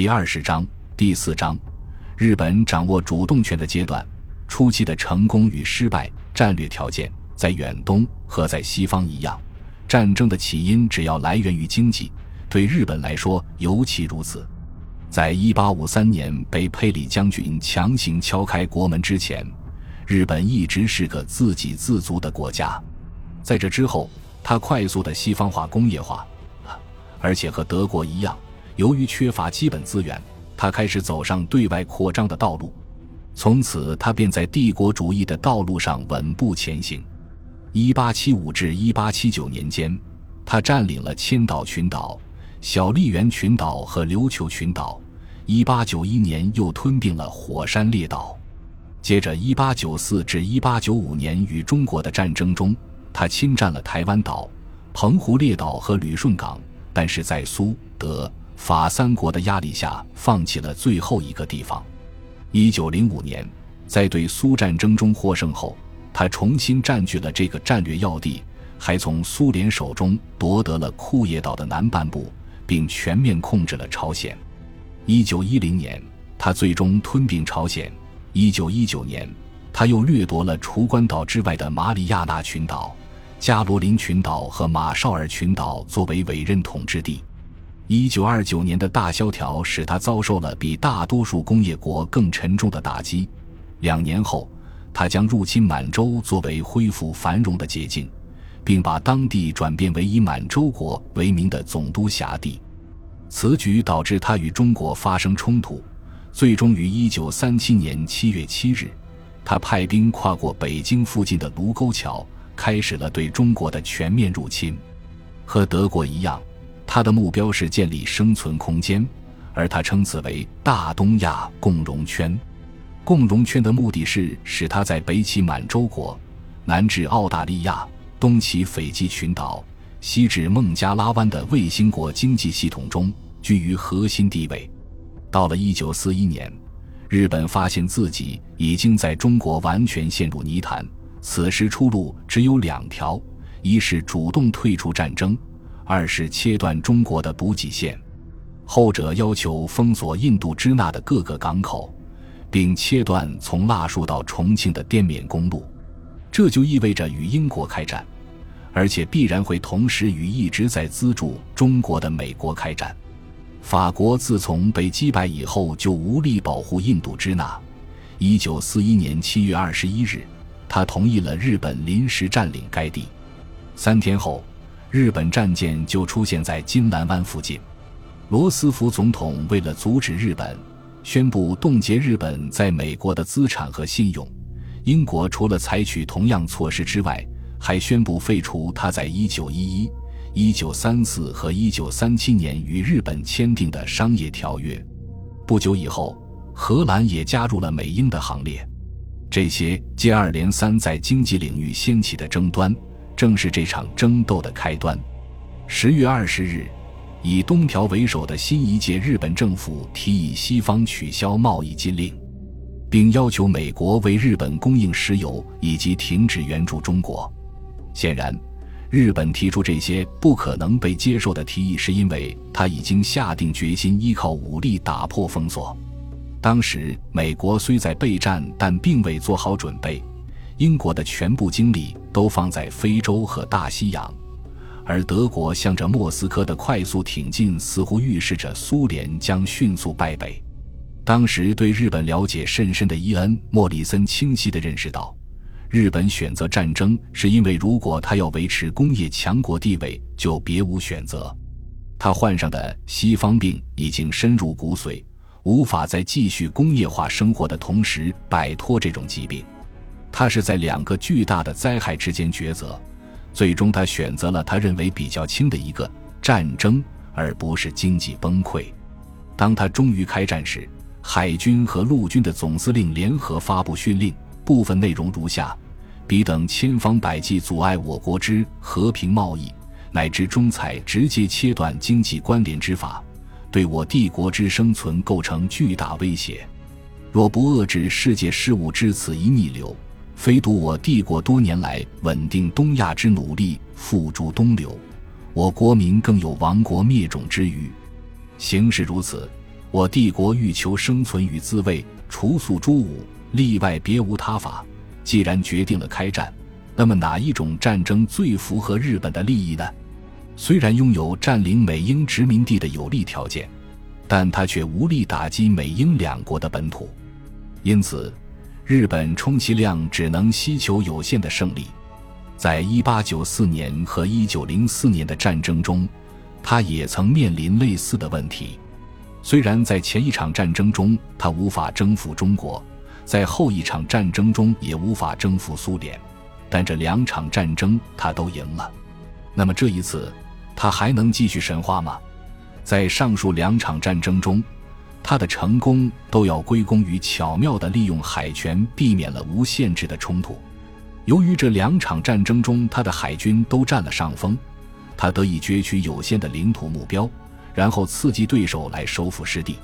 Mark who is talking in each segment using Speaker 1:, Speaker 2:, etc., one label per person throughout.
Speaker 1: 第二十章第四章，日本掌握主动权的阶段初期的成功与失败战略条件，在远东和在西方一样，战争的起因只要来源于经济，对日本来说尤其如此。在一八五三年被佩里将军强行敲开国门之前，日本一直是个自给自足的国家。在这之后，它快速的西方化、工业化，而且和德国一样，由于缺乏基本资源，他开始走上对外扩张的道路。从此，他便在帝国主义的道路上稳步前行。一八七五至一八七九年间，他占领了千岛群岛。小笠原群岛和琉球群岛，一八九一年又吞并了火山列岛。接着，一八九四至一八九五年与中国的战争中，他侵占了台湾岛、澎湖列岛和旅顺港，但是在苏德法三国的压力下，放弃了最后一个地方。一九零五年，在对苏战争中获胜后，他重新占据了这个战略要地，还从苏联手中夺得了库页岛的南半部。并全面控制了朝鲜。一九一零年，他最终吞并朝鲜。一九一九年，他又掠夺了除关岛之外的马里亚纳群岛、加罗林群岛和马绍尔群岛作为委任统治地。一九二九年的大萧条使他遭受了比大多数工业国更沉重的打击。两年后，他将入侵满洲作为恢复繁荣的捷径。并把当地转变为以满洲国为名的总督辖地，此举导致他与中国发生冲突，最终于1937年7月7日，他派兵跨过北京附近的卢沟桥，开始了对中国的全面入侵。和德国一样，他的目标是建立生存空间，而他称此为“大东亚共荣圈”。共荣圈的目的是使他在北起满洲国，南至澳大利亚。东起斐济群岛，西至孟加拉湾的卫星国经济系统中居于核心地位。到了1941年，日本发现自己已经在中国完全陷入泥潭，此时出路只有两条：一是主动退出战争，二是切断中国的补给线。后者要求封锁印度支那的各个港口，并切断从腊戍到重庆的滇缅公路。这就意味着与英国开战，而且必然会同时与一直在资助中国的美国开战。法国自从被击败以后，就无力保护印度支那。一九四一年七月二十一日，他同意了日本临时占领该地。三天后，日本战舰就出现在金兰湾附近。罗斯福总统为了阻止日本，宣布冻结日本在美国的资产和信用。英国除了采取同样措施之外，还宣布废除他在1911、1934和1937年与日本签订的商业条约。不久以后，荷兰也加入了美英的行列。这些接二连三在经济领域掀起的争端，正是这场争斗的开端。十月二十日，以东条为首的新一届日本政府提议西方取消贸易禁令。并要求美国为日本供应石油以及停止援助中国。显然，日本提出这些不可能被接受的提议，是因为他已经下定决心依靠武力打破封锁。当时，美国虽在备战，但并未做好准备。英国的全部精力都放在非洲和大西洋，而德国向着莫斯科的快速挺进，似乎预示着苏联将迅速败北。当时对日本了解甚深的伊恩·莫里森清晰地认识到，日本选择战争是因为如果他要维持工业强国地位，就别无选择。他患上的西方病已经深入骨髓，无法在继续工业化生活的同时摆脱这种疾病。他是在两个巨大的灾害之间抉择，最终他选择了他认为比较轻的一个——战争，而不是经济崩溃。当他终于开战时，海军和陆军的总司令联合发布训令，部分内容如下：彼等千方百计阻碍我国之和平贸易，乃至中采直接切断经济关联之法，对我帝国之生存构成巨大威胁。若不遏制世界事务之此一逆流，非独我帝国多年来稳定东亚之努力付诸东流，我国民更有亡国灭种之虞。形势如此。我帝国欲求生存与自卫，除宿诸武，例外别无他法。既然决定了开战，那么哪一种战争最符合日本的利益呢？虽然拥有占领美英殖民地的有利条件，但他却无力打击美英两国的本土，因此，日本充其量只能希求有限的胜利。在一八九四年和一九零四年的战争中，他也曾面临类似的问题。虽然在前一场战争中他无法征服中国，在后一场战争中也无法征服苏联，但这两场战争他都赢了。那么这一次，他还能继续神话吗？在上述两场战争中，他的成功都要归功于巧妙地利用海权，避免了无限制的冲突。由于这两场战争中，他的海军都占了上风，他得以攫取有限的领土目标，然后刺激对手来收复失地。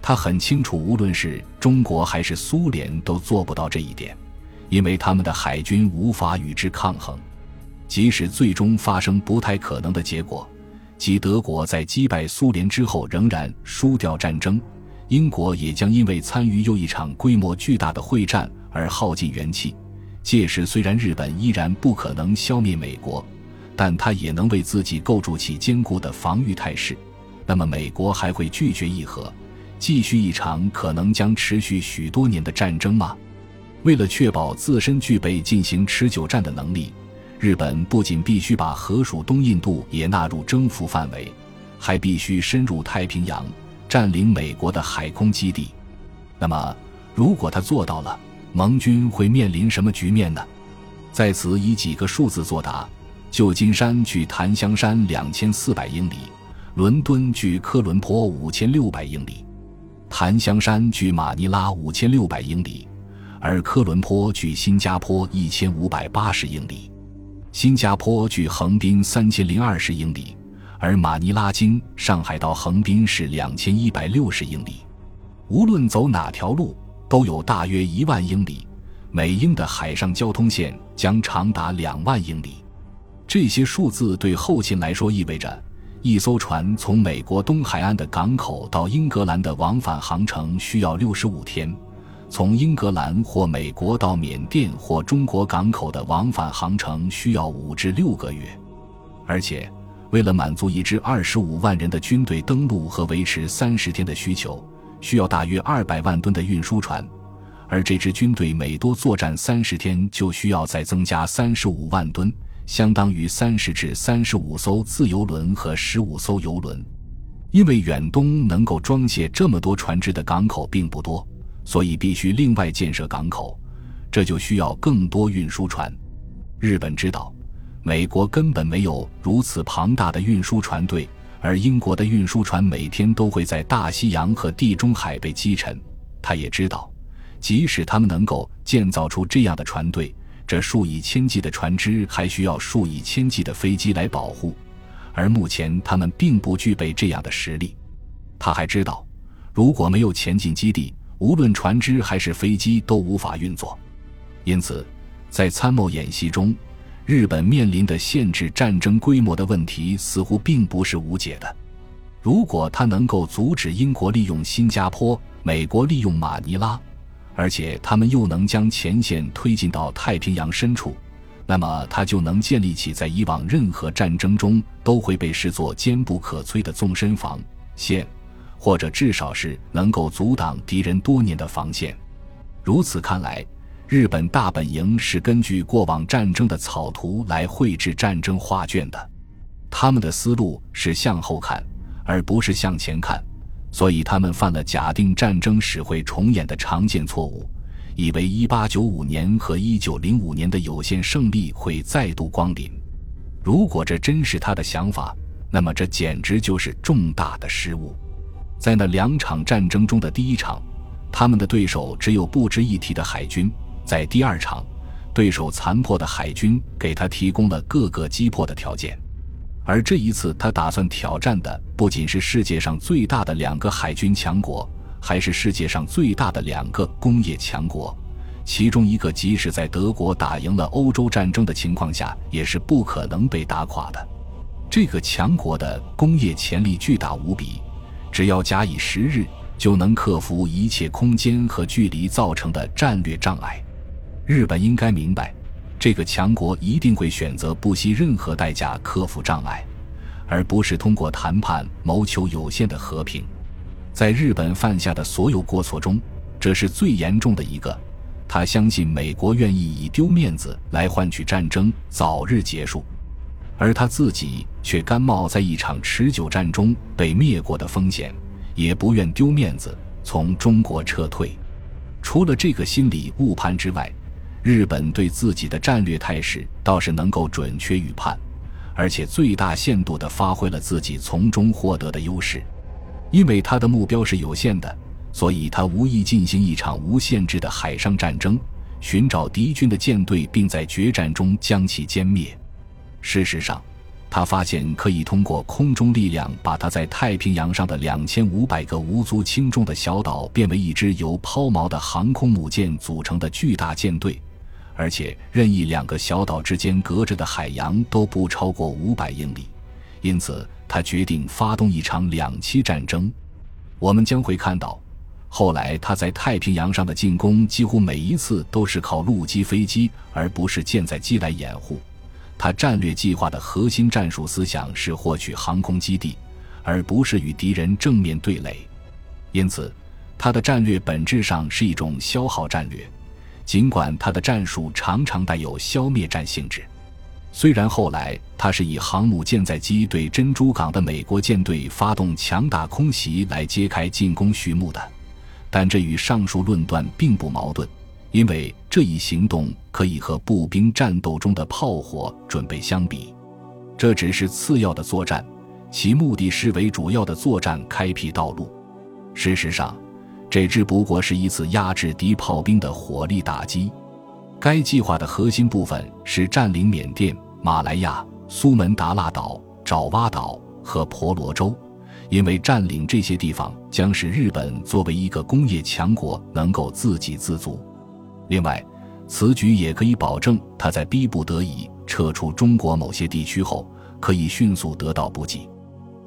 Speaker 1: 他很清楚，无论是中国还是苏联都做不到这一点，因为他们的海军无法与之抗衡。即使最终发生不太可能的结果，即德国在击败苏联之后仍然输掉战争，英国也将因为参与又一场规模巨大的会战而耗尽元气。届时，虽然日本依然不可能消灭美国，但他也能为自己构筑起坚固的防御态势。那么，美国还会拒绝议和，继续一场可能将持续许多年的战争吗？为了确保自身具备进行持久战的能力，日本不仅必须把河属东印度也纳入征服范围，还必须深入太平洋，占领美国的海空基地。那么，如果他做到了？盟军会面临什么局面呢？在此以几个数字作答：旧金山距檀香山两千四百英里，伦敦距科伦坡五千六百英里，檀香山距马尼拉五千六百英里，而科伦坡距新加坡一千五百八十英里，新加坡距横滨三千零二十英里，而马尼拉经上海到横滨是两千一百六十英里。无论走哪条路。都有大约一万英里，美英的海上交通线将长达两万英里。这些数字对后勤来说意味着，一艘船从美国东海岸的港口到英格兰的往返航程需要六十五天，从英格兰或美国到缅甸或中国港口的往返航程需要五至六个月。而且，为了满足一支二十五万人的军队登陆和维持三十天的需求。需要大约二百万吨的运输船，而这支军队每多作战三十天，就需要再增加三十五万吨，相当于三十至三十五艘自由轮和十五艘游轮。因为远东能够装卸这么多船只的港口并不多，所以必须另外建设港口，这就需要更多运输船。日本知道，美国根本没有如此庞大的运输船队。而英国的运输船每天都会在大西洋和地中海被击沉。他也知道，即使他们能够建造出这样的船队，这数以千计的船只还需要数以千计的飞机来保护，而目前他们并不具备这样的实力。他还知道，如果没有前进基地，无论船只还是飞机都无法运作。因此，在参谋演习中。日本面临的限制战争规模的问题似乎并不是无解的。如果他能够阻止英国利用新加坡，美国利用马尼拉，而且他们又能将前线推进到太平洋深处，那么他就能建立起在以往任何战争中都会被视作坚不可摧的纵深防线，或者至少是能够阻挡敌人多年的防线。如此看来。日本大本营是根据过往战争的草图来绘制战争画卷的，他们的思路是向后看，而不是向前看，所以他们犯了假定战争史会重演的常见错误，以为1895年和1905年的有限胜利会再度光临。如果这真是他的想法，那么这简直就是重大的失误。在那两场战争中的第一场，他们的对手只有不值一提的海军。在第二场，对手残破的海军给他提供了各个击破的条件，而这一次他打算挑战的不仅是世界上最大的两个海军强国，还是世界上最大的两个工业强国。其中一个即使在德国打赢了欧洲战争的情况下，也是不可能被打垮的。这个强国的工业潜力巨大无比，只要假以时日，就能克服一切空间和距离造成的战略障碍。日本应该明白，这个强国一定会选择不惜任何代价克服障碍，而不是通过谈判谋求有限的和平。在日本犯下的所有过错中，这是最严重的一个。他相信美国愿意以丢面子来换取战争早日结束，而他自己却甘冒在一场持久战中被灭国的风险，也不愿丢面子从中国撤退。除了这个心理误判之外，日本对自己的战略态势倒是能够准确预判，而且最大限度地发挥了自己从中获得的优势。因为他的目标是有限的，所以他无意进行一场无限制的海上战争，寻找敌军的舰队，并在决战中将其歼灭。事实上，他发现可以通过空中力量把他在太平洋上的两千五百个无足轻重的小岛变为一支由抛锚的航空母舰组成的巨大舰队。而且，任意两个小岛之间隔着的海洋都不超过五百英里，因此他决定发动一场两栖战争。我们将会看到，后来他在太平洋上的进攻几乎每一次都是靠陆基飞机而不是舰载机来掩护。他战略计划的核心战术思想是获取航空基地，而不是与敌人正面对垒。因此，他的战略本质上是一种消耗战略。尽管他的战术常常带有消灭战性质，虽然后来他是以航母舰载机对珍珠港的美国舰队发动强大空袭来揭开进攻序幕的，但这与上述论断并不矛盾，因为这一行动可以和步兵战斗中的炮火准备相比，这只是次要的作战，其目的是为主要的作战开辟道路。事实上。这只不过是一次压制敌炮兵的火力打击。该计划的核心部分是占领缅甸、马来亚、苏门答腊岛、爪哇岛和婆罗洲，因为占领这些地方将使日本作为一个工业强国能够自给自足。另外，此举也可以保证他在逼不得已撤出中国某些地区后，可以迅速得到补给。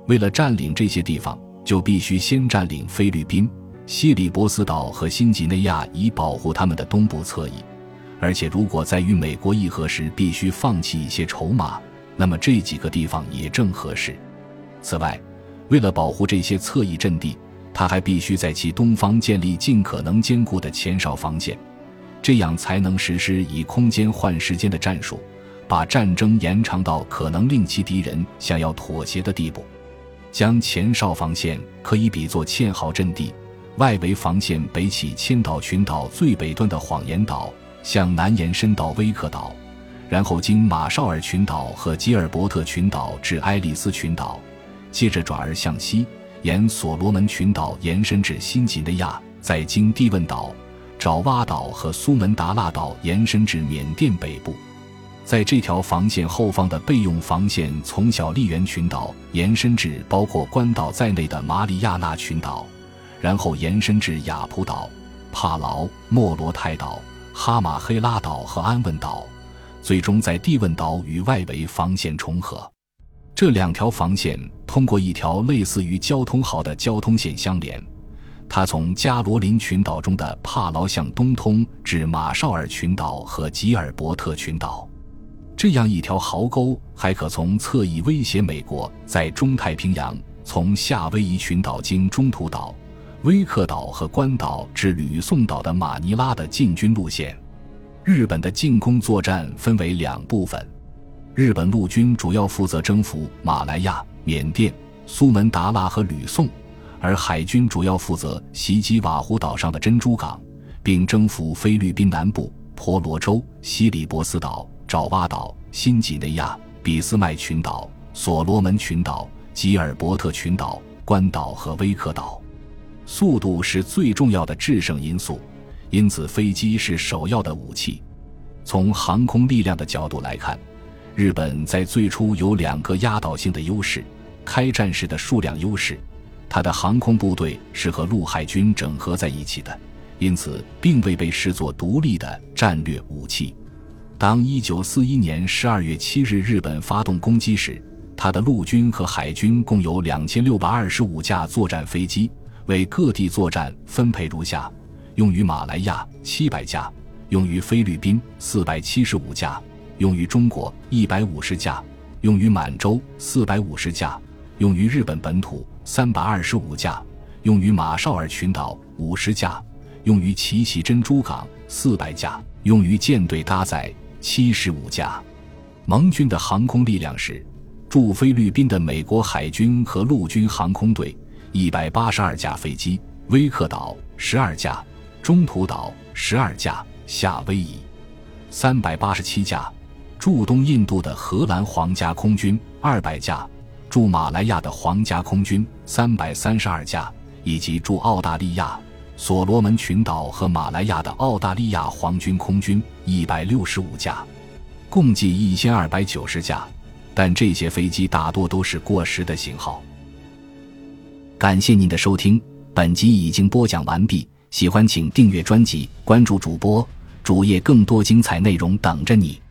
Speaker 1: 为了占领这些地方，就必须先占领菲律宾。西里伯斯岛和新几内亚以保护他们的东部侧翼，而且如果在与美国议和时必须放弃一些筹码，那么这几个地方也正合适。此外，为了保护这些侧翼阵地，他还必须在其东方建立尽可能坚固的前哨防线，这样才能实施以空间换时间的战术，把战争延长到可能令其敌人想要妥协的地步。将前哨防线可以比作堑壕阵地。外围防线北起千岛群岛最北端的谎言岛，向南延伸到威克岛，然后经马绍尔群岛和吉尔伯特群岛至爱丽丝群岛，接着转而向西，沿所罗门群岛延伸至新几内亚，再经蒂汶岛、爪哇岛和苏门答腊岛延伸至缅甸北部。在这条防线后方的备用防线，从小笠原群岛延伸至包括关岛在内的马里亚纳群岛。然后延伸至雅浦岛、帕劳、莫罗泰岛、哈马黑拉岛和安汶岛，最终在蒂汶岛与外围防线重合。这两条防线通过一条类似于交通号的交通线相连，它从加罗林群岛中的帕劳向东通至马绍尔群岛和吉尔伯特群岛。这样一条壕沟还可从侧翼威胁美国在中太平洋从夏威夷群岛经中途岛。威克岛和关岛至吕宋岛的马尼拉的进军路线，日本的进攻作战分为两部分。日本陆军主要负责征服马来亚、缅甸、苏门答腊和吕宋，而海军主要负责袭击瓦胡岛上的珍珠港，并征服菲律宾南部、婆罗洲、西里伯斯岛、爪哇岛、新几内亚、俾斯麦群岛、所罗门群岛、吉尔伯特群岛、关岛和威克岛。速度是最重要的制胜因素，因此飞机是首要的武器。从航空力量的角度来看，日本在最初有两个压倒性的优势：开战时的数量优势，它的航空部队是和陆海军整合在一起的，因此并未被视作独立的战略武器。当1941年12月7日日本发动攻击时，它的陆军和海军共有2625架作战飞机。为各地作战分配如下：用于马来亚七百架，用于菲律宾四百七十五架，用于中国一百五十架，用于满洲四百五十架，用于日本本土三百二十五架，用于马绍尔群岛五十架，用于奇奇珍珠港四百架，用于舰队搭载七十五架。盟军的航空力量是。驻菲律宾的美国海军和陆军航空队一百八十二架飞机，威克岛十二架，中途岛十二架，夏威夷三百八十七架，驻东印度的荷兰皇家空军二百架，驻马来亚的皇家空军三百三十二架，以及驻澳大利亚、所罗门群岛和马来亚的澳大利亚皇军空军一百六十五架，共计一千二百九十架。但这些飞机大多都是过时的型号。感谢您的收听，本集已经播讲完毕。喜欢请订阅专辑，关注主播主页，更多精彩内容等着你。